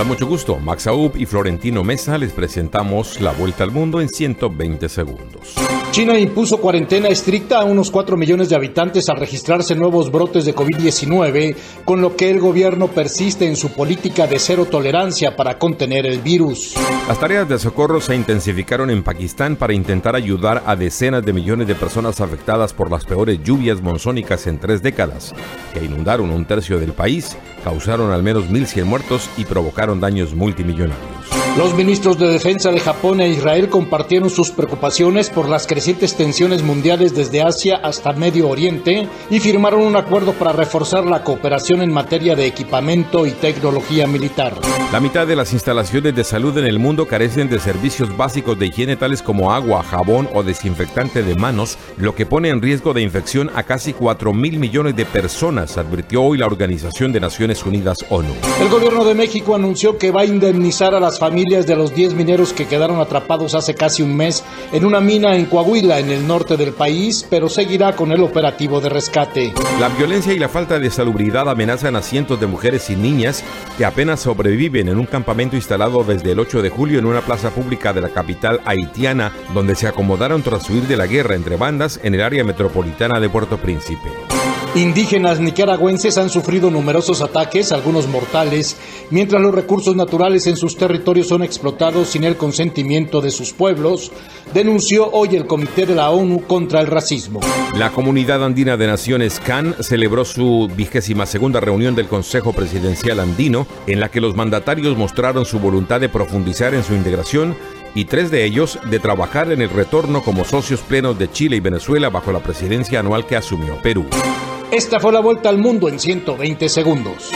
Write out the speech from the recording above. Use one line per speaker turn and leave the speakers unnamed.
Hola, mucho gusto. Max Aub y Florentino Mesa les presentamos la vuelta al mundo en 120 segundos.
China impuso cuarentena estricta a unos 4 millones de habitantes al registrarse nuevos brotes de COVID-19, con lo que el gobierno persiste en su política de cero tolerancia para contener el virus.
Las tareas de socorro se intensificaron en Pakistán para intentar ayudar a decenas de millones de personas afectadas por las peores lluvias monzónicas en tres décadas, que inundaron un tercio del país, causaron al menos 1.100 muertos y provocaron daños multimillonarios.
Los ministros de Defensa de Japón e Israel compartieron sus preocupaciones por las crecientes tensiones mundiales desde Asia hasta Medio Oriente y firmaron un acuerdo para reforzar la cooperación en materia de equipamiento y tecnología militar.
La mitad de las instalaciones de salud en el mundo carecen de servicios básicos de higiene tales como agua, jabón o desinfectante de manos, lo que pone en riesgo de infección a casi 4 mil millones de personas, advirtió hoy la Organización de Naciones Unidas ONU.
El gobierno de México anunció que va a indemnizar a las familias de los 10 mineros que quedaron atrapados hace casi un mes en una mina en Coahuila, en el norte del país, pero seguirá con el operativo de rescate.
La violencia y la falta de salubridad amenazan a cientos de mujeres y niñas que apenas sobreviven en un campamento instalado desde el 8 de julio en una plaza pública de la capital haitiana, donde se acomodaron tras huir de la guerra entre bandas en el área metropolitana de Puerto Príncipe.
Indígenas nicaragüenses han sufrido numerosos ataques, algunos mortales, mientras los recursos naturales en sus territorios son explotados sin el consentimiento de sus pueblos, denunció hoy el Comité de la ONU contra el Racismo.
La Comunidad Andina de Naciones CAN celebró su vigésima segunda reunión del Consejo Presidencial Andino, en la que los mandatarios mostraron su voluntad de profundizar en su integración y tres de ellos de trabajar en el retorno como socios plenos de Chile y Venezuela bajo la presidencia anual que asumió Perú.
Esta fue la vuelta al mundo en 120 segundos.